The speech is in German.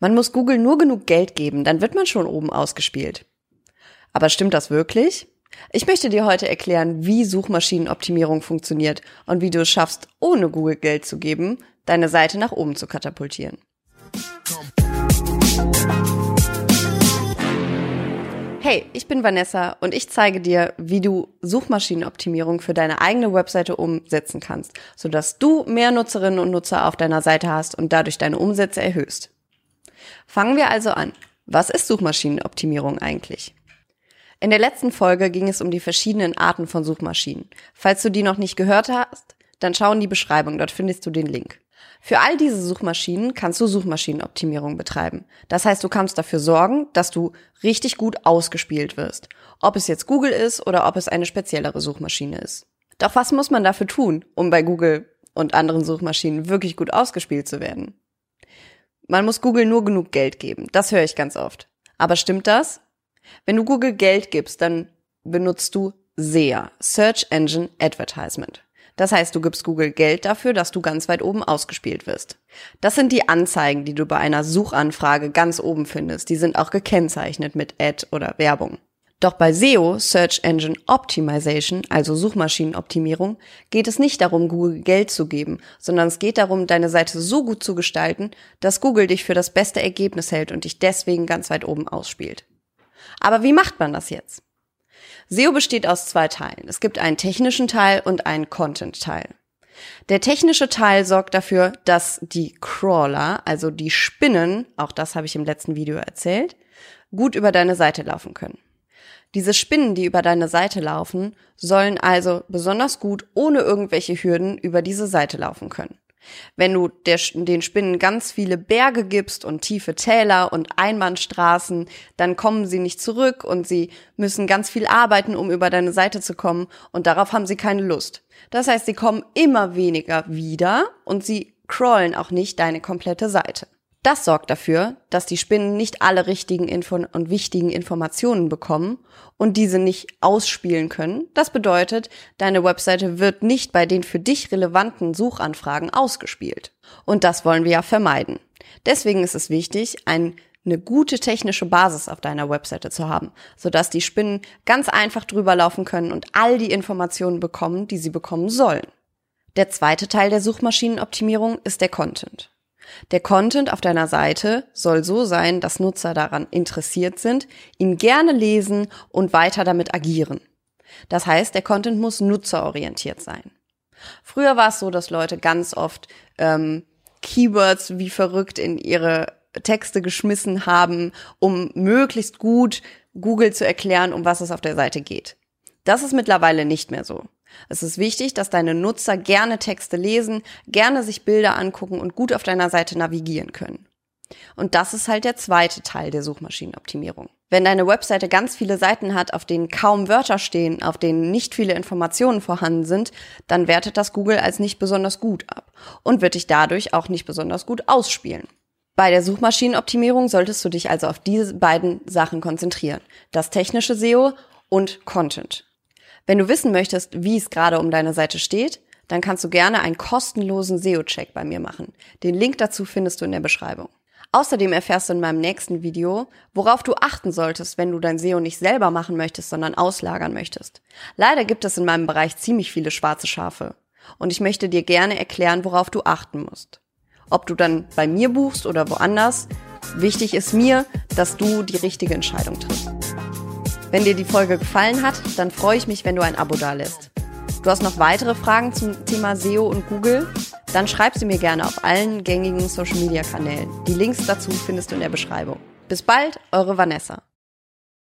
Man muss Google nur genug Geld geben, dann wird man schon oben ausgespielt. Aber stimmt das wirklich? Ich möchte dir heute erklären, wie Suchmaschinenoptimierung funktioniert und wie du es schaffst, ohne Google Geld zu geben, deine Seite nach oben zu katapultieren. Hey, ich bin Vanessa und ich zeige dir, wie du Suchmaschinenoptimierung für deine eigene Webseite umsetzen kannst, sodass du mehr Nutzerinnen und Nutzer auf deiner Seite hast und dadurch deine Umsätze erhöhst. Fangen wir also an. Was ist Suchmaschinenoptimierung eigentlich? In der letzten Folge ging es um die verschiedenen Arten von Suchmaschinen. Falls du die noch nicht gehört hast, dann schau in die Beschreibung, dort findest du den Link. Für all diese Suchmaschinen kannst du Suchmaschinenoptimierung betreiben. Das heißt, du kannst dafür sorgen, dass du richtig gut ausgespielt wirst. Ob es jetzt Google ist oder ob es eine speziellere Suchmaschine ist. Doch was muss man dafür tun, um bei Google und anderen Suchmaschinen wirklich gut ausgespielt zu werden? Man muss Google nur genug Geld geben. Das höre ich ganz oft. Aber stimmt das? Wenn du Google Geld gibst, dann benutzt du SEA, Search Engine Advertisement. Das heißt, du gibst Google Geld dafür, dass du ganz weit oben ausgespielt wirst. Das sind die Anzeigen, die du bei einer Suchanfrage ganz oben findest. Die sind auch gekennzeichnet mit Ad oder Werbung. Doch bei SEO, Search Engine Optimization, also Suchmaschinenoptimierung, geht es nicht darum, Google Geld zu geben, sondern es geht darum, deine Seite so gut zu gestalten, dass Google dich für das beste Ergebnis hält und dich deswegen ganz weit oben ausspielt. Aber wie macht man das jetzt? SEO besteht aus zwei Teilen. Es gibt einen technischen Teil und einen Content-Teil. Der technische Teil sorgt dafür, dass die Crawler, also die Spinnen, auch das habe ich im letzten Video erzählt, gut über deine Seite laufen können. Diese Spinnen, die über deine Seite laufen, sollen also besonders gut ohne irgendwelche Hürden über diese Seite laufen können. Wenn du der, den Spinnen ganz viele Berge gibst und tiefe Täler und Einbahnstraßen, dann kommen sie nicht zurück und sie müssen ganz viel arbeiten, um über deine Seite zu kommen und darauf haben sie keine Lust. Das heißt, sie kommen immer weniger wieder und sie crawlen auch nicht deine komplette Seite. Das sorgt dafür, dass die Spinnen nicht alle richtigen Info und wichtigen Informationen bekommen und diese nicht ausspielen können. Das bedeutet, deine Webseite wird nicht bei den für dich relevanten Suchanfragen ausgespielt. Und das wollen wir ja vermeiden. Deswegen ist es wichtig, ein eine gute technische Basis auf deiner Webseite zu haben, sodass die Spinnen ganz einfach drüber laufen können und all die Informationen bekommen, die sie bekommen sollen. Der zweite Teil der Suchmaschinenoptimierung ist der Content. Der Content auf deiner Seite soll so sein, dass Nutzer daran interessiert sind, ihn gerne lesen und weiter damit agieren. Das heißt, der Content muss nutzerorientiert sein. Früher war es so, dass Leute ganz oft ähm, Keywords wie verrückt in ihre Texte geschmissen haben, um möglichst gut Google zu erklären, um was es auf der Seite geht. Das ist mittlerweile nicht mehr so. Es ist wichtig, dass deine Nutzer gerne Texte lesen, gerne sich Bilder angucken und gut auf deiner Seite navigieren können. Und das ist halt der zweite Teil der Suchmaschinenoptimierung. Wenn deine Webseite ganz viele Seiten hat, auf denen kaum Wörter stehen, auf denen nicht viele Informationen vorhanden sind, dann wertet das Google als nicht besonders gut ab und wird dich dadurch auch nicht besonders gut ausspielen. Bei der Suchmaschinenoptimierung solltest du dich also auf diese beiden Sachen konzentrieren. Das technische SEO und Content. Wenn du wissen möchtest, wie es gerade um deine Seite steht, dann kannst du gerne einen kostenlosen SEO-Check bei mir machen. Den Link dazu findest du in der Beschreibung. Außerdem erfährst du in meinem nächsten Video, worauf du achten solltest, wenn du dein SEO nicht selber machen möchtest, sondern auslagern möchtest. Leider gibt es in meinem Bereich ziemlich viele schwarze Schafe. Und ich möchte dir gerne erklären, worauf du achten musst. Ob du dann bei mir buchst oder woanders, wichtig ist mir, dass du die richtige Entscheidung triffst. Wenn dir die Folge gefallen hat, dann freue ich mich, wenn du ein Abo dalässt. Du hast noch weitere Fragen zum Thema SEO und Google? Dann schreib sie mir gerne auf allen gängigen Social Media Kanälen. Die Links dazu findest du in der Beschreibung. Bis bald, eure Vanessa.